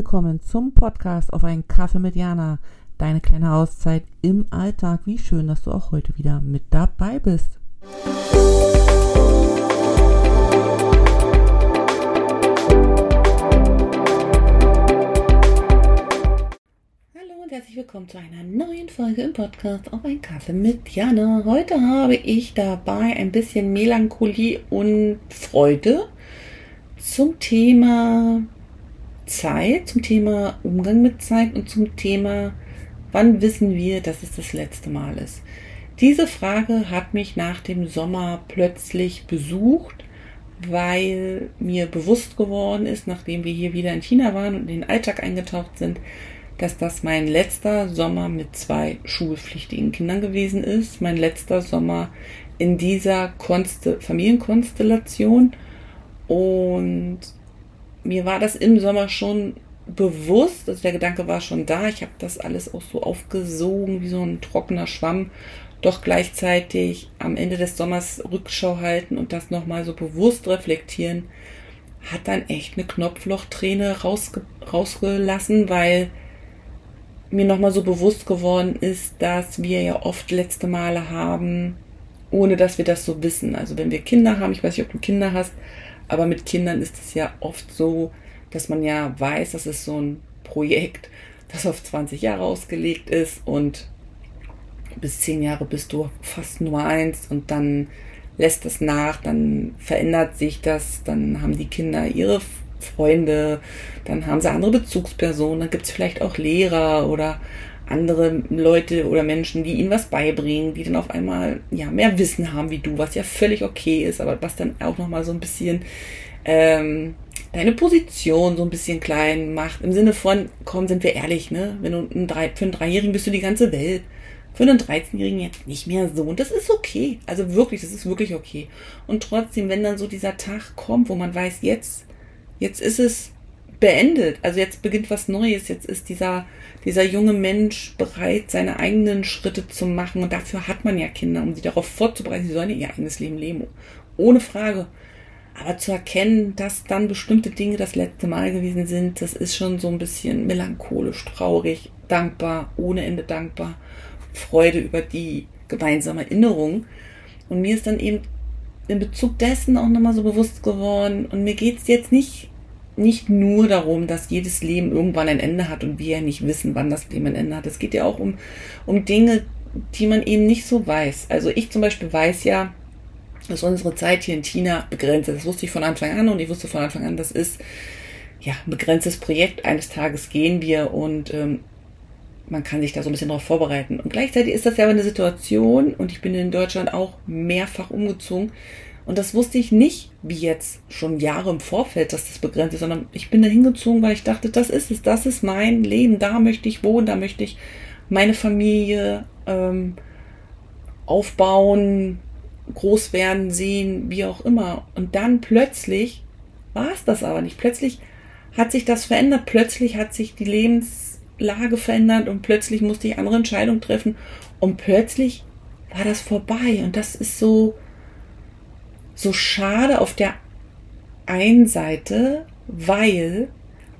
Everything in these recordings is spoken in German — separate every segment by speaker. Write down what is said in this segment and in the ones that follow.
Speaker 1: Willkommen zum Podcast auf einen Kaffee mit Jana. Deine kleine Auszeit im Alltag. Wie schön, dass du auch heute wieder mit dabei bist. Hallo und herzlich willkommen zu einer neuen Folge im Podcast auf einen Kaffee mit Jana. Heute habe ich dabei ein bisschen Melancholie und Freude zum Thema Zeit, zum Thema Umgang mit Zeit und zum Thema, wann wissen wir, dass es das letzte Mal ist. Diese Frage hat mich nach dem Sommer plötzlich besucht, weil mir bewusst geworden ist, nachdem wir hier wieder in China waren und in den Alltag eingetaucht sind, dass das mein letzter Sommer mit zwei schulpflichtigen Kindern gewesen ist. Mein letzter Sommer in dieser Konste Familienkonstellation. Und mir war das im Sommer schon bewusst, also der Gedanke war schon da, ich habe das alles auch so aufgesogen wie so ein trockener Schwamm, doch gleichzeitig am Ende des Sommers Rückschau halten und das nochmal so bewusst reflektieren, hat dann echt eine Knopflochträne rausge rausgelassen, weil mir nochmal so bewusst geworden ist, dass wir ja oft letzte Male haben, ohne dass wir das so wissen. Also wenn wir Kinder haben, ich weiß nicht, ob du Kinder hast, aber mit Kindern ist es ja oft so, dass man ja weiß, dass es so ein Projekt, das auf 20 Jahre ausgelegt ist und bis 10 Jahre bist du fast nur eins und dann lässt es nach, dann verändert sich das, dann haben die Kinder ihre Freunde, dann haben sie andere Bezugspersonen, dann gibt es vielleicht auch Lehrer oder andere Leute oder Menschen, die ihnen was beibringen, die dann auf einmal ja mehr Wissen haben wie du, was ja völlig okay ist, aber was dann auch nochmal so ein bisschen ähm, deine Position so ein bisschen klein macht. Im Sinne von, komm, sind wir ehrlich, ne? Wenn du ein drei, für einen Dreijährigen bist du die ganze Welt. Für einen 13-Jährigen jetzt nicht mehr so. Und das ist okay. Also wirklich, das ist wirklich okay. Und trotzdem, wenn dann so dieser Tag kommt, wo man weiß, jetzt, jetzt ist es beendet. Also jetzt beginnt was Neues. Jetzt ist dieser, dieser junge Mensch bereit, seine eigenen Schritte zu machen. Und dafür hat man ja Kinder, um sie darauf vorzubereiten. Sie sollen ihr eigenes Leben leben. Ohne Frage. Aber zu erkennen, dass dann bestimmte Dinge das letzte Mal gewesen sind, das ist schon so ein bisschen melancholisch, traurig, dankbar, ohne Ende dankbar. Freude über die gemeinsame Erinnerung. Und mir ist dann eben in Bezug dessen auch nochmal so bewusst geworden. Und mir geht es jetzt nicht nicht nur darum, dass jedes Leben irgendwann ein Ende hat und wir ja nicht wissen, wann das Leben ein Ende hat. Es geht ja auch um, um Dinge, die man eben nicht so weiß. Also ich zum Beispiel weiß ja, dass unsere Zeit hier in China begrenzt ist. Das wusste ich von Anfang an und ich wusste von Anfang an, das ist ja ein begrenztes Projekt. Eines Tages gehen wir und ähm, man kann sich da so ein bisschen darauf vorbereiten. Und gleichzeitig ist das ja aber eine Situation, und ich bin in Deutschland auch mehrfach umgezogen, und das wusste ich nicht, wie jetzt schon Jahre im Vorfeld, dass das begrenzt ist, sondern ich bin da hingezogen, weil ich dachte, das ist es, das ist mein Leben, da möchte ich wohnen, da möchte ich meine Familie ähm, aufbauen, groß werden, sehen, wie auch immer. Und dann plötzlich war es das aber nicht. Plötzlich hat sich das verändert, plötzlich hat sich die Lebenslage verändert und plötzlich musste ich andere Entscheidungen treffen und plötzlich war das vorbei. Und das ist so, so schade auf der einen Seite, weil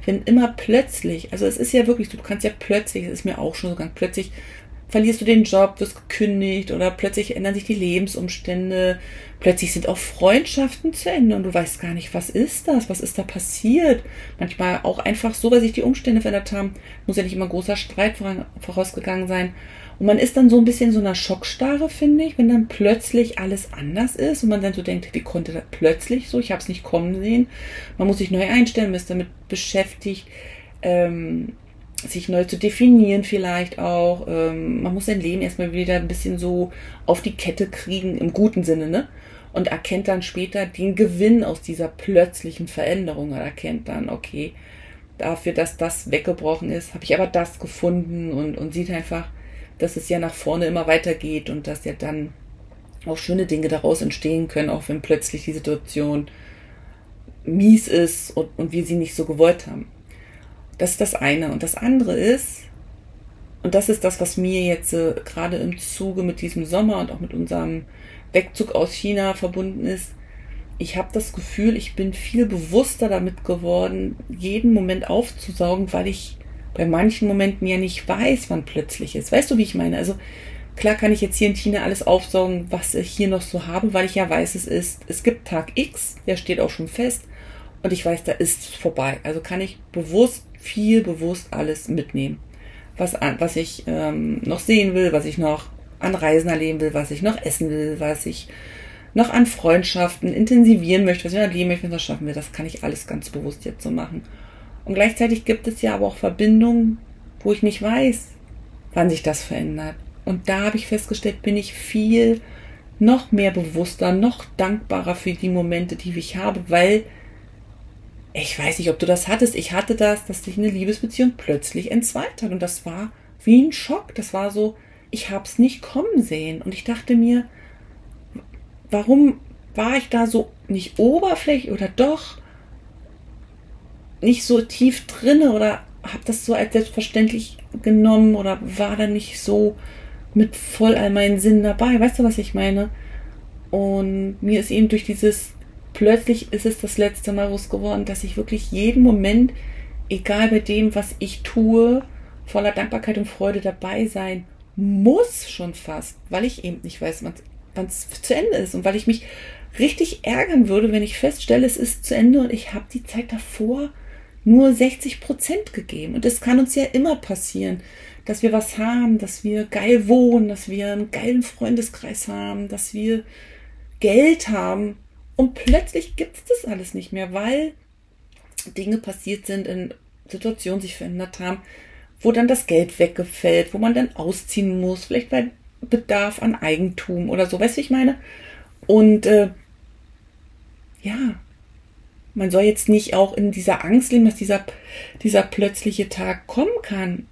Speaker 1: wenn immer plötzlich, also es ist ja wirklich, du kannst ja plötzlich, es ist mir auch schon so ganz plötzlich, verlierst du den Job, wirst gekündigt oder plötzlich ändern sich die Lebensumstände, plötzlich sind auch Freundschaften zu Ende und du weißt gar nicht, was ist das, was ist da passiert. Manchmal auch einfach so, weil sich die Umstände verändert haben, muss ja nicht immer großer Streit vorausgegangen sein. Und man ist dann so ein bisschen in so einer Schockstarre, finde ich, wenn dann plötzlich alles anders ist und man dann so denkt, wie konnte das plötzlich so? Ich habe es nicht kommen sehen. Man muss sich neu einstellen, man ist damit beschäftigt, ähm, sich neu zu definieren vielleicht auch. Ähm, man muss sein Leben erstmal wieder ein bisschen so auf die Kette kriegen, im guten Sinne, ne? Und erkennt dann später den Gewinn aus dieser plötzlichen Veränderung. Er erkennt dann, okay, dafür, dass das weggebrochen ist, habe ich aber das gefunden und, und sieht einfach, dass es ja nach vorne immer weitergeht und dass ja dann auch schöne Dinge daraus entstehen können, auch wenn plötzlich die Situation mies ist und, und wir sie nicht so gewollt haben. Das ist das eine. Und das andere ist, und das ist das, was mir jetzt äh, gerade im Zuge mit diesem Sommer und auch mit unserem Wegzug aus China verbunden ist, ich habe das Gefühl, ich bin viel bewusster damit geworden, jeden Moment aufzusaugen, weil ich bei manchen Momenten ja nicht weiß, wann plötzlich ist. Weißt du, wie ich meine? Also klar kann ich jetzt hier in Tina alles aufsaugen, was ich hier noch so habe, weil ich ja weiß, es ist, es gibt Tag X, der steht auch schon fest und ich weiß, da ist vorbei. Also kann ich bewusst, viel bewusst alles mitnehmen, was, was ich ähm, noch sehen will, was ich noch an Reisen erleben will, was ich noch essen will, was ich noch an Freundschaften intensivieren möchte, was ich noch erleben möchte, was ich schaffen will. Das kann ich alles ganz bewusst jetzt so machen. Und gleichzeitig gibt es ja aber auch Verbindungen, wo ich nicht weiß, wann sich das verändert. Und da habe ich festgestellt, bin ich viel noch mehr bewusster, noch dankbarer für die Momente, die ich habe, weil ich weiß nicht, ob du das hattest. Ich hatte das, dass sich eine Liebesbeziehung plötzlich entzweit hat. Und das war wie ein Schock. Das war so, ich habe es nicht kommen sehen. Und ich dachte mir, warum war ich da so nicht oberflächlich oder doch nicht so tief drinne oder habe das so als selbstverständlich genommen oder war da nicht so mit voll all meinen Sinnen dabei. Weißt du, was ich meine? Und mir ist eben durch dieses plötzlich ist es das letzte Mal bewusst geworden, dass ich wirklich jeden Moment, egal bei dem, was ich tue, voller Dankbarkeit und Freude dabei sein muss schon fast, weil ich eben nicht weiß, wann es zu Ende ist und weil ich mich richtig ärgern würde, wenn ich feststelle, es ist zu Ende und ich habe die Zeit davor nur 60 Prozent gegeben. Und es kann uns ja immer passieren, dass wir was haben, dass wir geil wohnen, dass wir einen geilen Freundeskreis haben, dass wir Geld haben. Und plötzlich gibt es das alles nicht mehr, weil Dinge passiert sind, in Situationen sich verändert haben, wo dann das Geld weggefällt, wo man dann ausziehen muss, vielleicht bei Bedarf an Eigentum oder so, weißt du, ich meine? Und äh, ja, man soll jetzt nicht auch in dieser Angst leben, dass dieser, dieser plötzliche Tag kommen kann.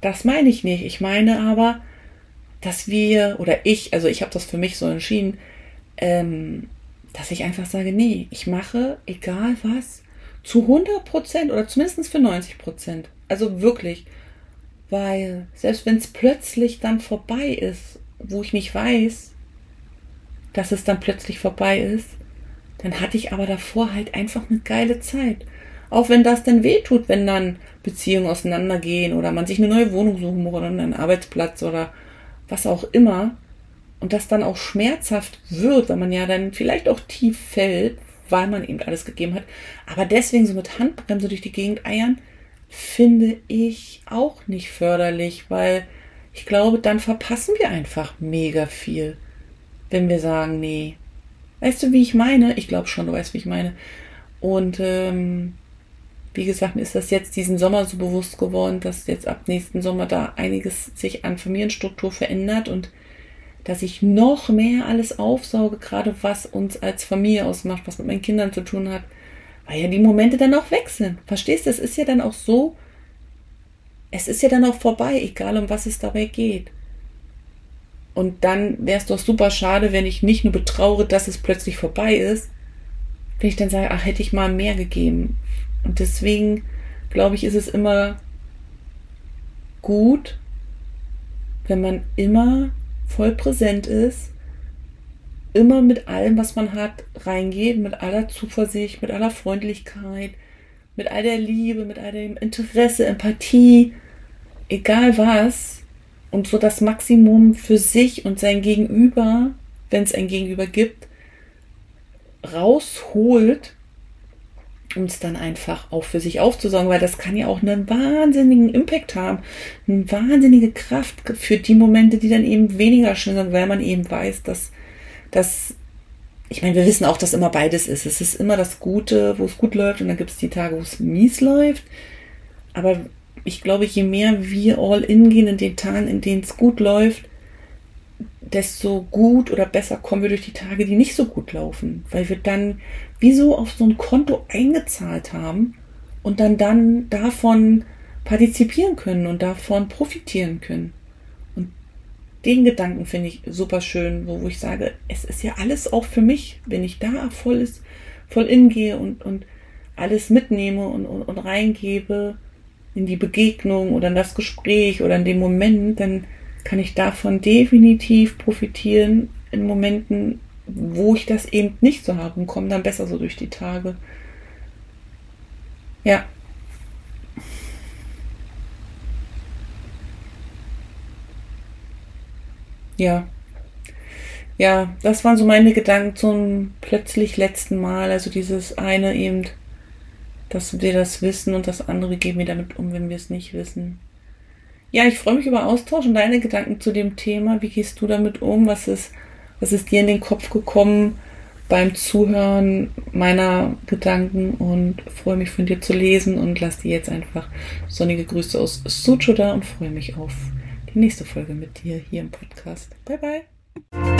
Speaker 1: Das meine ich nicht. Ich meine aber, dass wir oder ich, also ich habe das für mich so entschieden, ähm, dass ich einfach sage, nee, ich mache egal was zu 100 Prozent oder zumindest für 90 Prozent. Also wirklich, weil selbst wenn es plötzlich dann vorbei ist, wo ich nicht weiß, dass es dann plötzlich vorbei ist, dann hatte ich aber davor halt einfach eine geile Zeit. Auch wenn das dann wehtut, wenn dann Beziehungen auseinandergehen oder man sich eine neue Wohnung suchen muss oder einen Arbeitsplatz oder was auch immer. Und das dann auch schmerzhaft wird, weil man ja dann vielleicht auch tief fällt, weil man eben alles gegeben hat. Aber deswegen so mit Handbremse durch die Gegend eiern, finde ich auch nicht förderlich, weil ich glaube, dann verpassen wir einfach mega viel, wenn wir sagen, nee, Weißt du, wie ich meine? Ich glaube schon, du weißt, wie ich meine. Und ähm, wie gesagt, mir ist das jetzt diesen Sommer so bewusst geworden, dass jetzt ab nächsten Sommer da einiges sich an Familienstruktur verändert und dass ich noch mehr alles aufsauge, gerade was uns als Familie ausmacht, was mit meinen Kindern zu tun hat, weil ja die Momente dann auch weg sind. Verstehst du? Es ist ja dann auch so, es ist ja dann auch vorbei, egal um was es dabei geht. Und dann wäre es doch super schade, wenn ich nicht nur betraure, dass es plötzlich vorbei ist, wenn ich dann sage, ach, hätte ich mal mehr gegeben. Und deswegen glaube ich, ist es immer gut, wenn man immer voll präsent ist, immer mit allem, was man hat, reingeht, mit aller Zuversicht, mit aller Freundlichkeit, mit all der Liebe, mit all dem Interesse, Empathie, egal was, und so das Maximum für sich und sein Gegenüber, wenn es ein Gegenüber gibt, rausholt, um es dann einfach auch für sich aufzusorgen, weil das kann ja auch einen wahnsinnigen Impact haben, eine wahnsinnige Kraft für die Momente, die dann eben weniger schön sind, weil man eben weiß, dass das, ich meine, wir wissen auch, dass immer beides ist. Es ist immer das Gute, wo es gut läuft und dann gibt es die Tage, wo es mies läuft. Aber ich glaube, je mehr wir all in gehen in den Tagen, in denen es gut läuft, desto gut oder besser kommen wir durch die Tage, die nicht so gut laufen, weil wir dann wie so auf so ein Konto eingezahlt haben und dann dann davon partizipieren können und davon profitieren können. Und den Gedanken finde ich super schön, wo, wo ich sage, es ist ja alles auch für mich, wenn ich da voll ist, voll in gehe und, und alles mitnehme und, und, und reingebe, in die Begegnung oder in das Gespräch oder in dem Moment, dann kann ich davon definitiv profitieren in Momenten, wo ich das eben nicht so habe und komme dann besser so durch die Tage. Ja. Ja. Ja, das waren so meine Gedanken zum plötzlich letzten Mal. Also dieses eine eben, dass wir das wissen und das andere gehen wir damit um, wenn wir es nicht wissen. Ja, ich freue mich über Austausch und deine Gedanken zu dem Thema. Wie gehst du damit um? Was ist, was ist dir in den Kopf gekommen beim Zuhören meiner Gedanken? Und freue mich von dir zu lesen und lass dir jetzt einfach sonnige Grüße aus Sucho da und freue mich auf die nächste Folge mit dir hier im Podcast. Bye bye.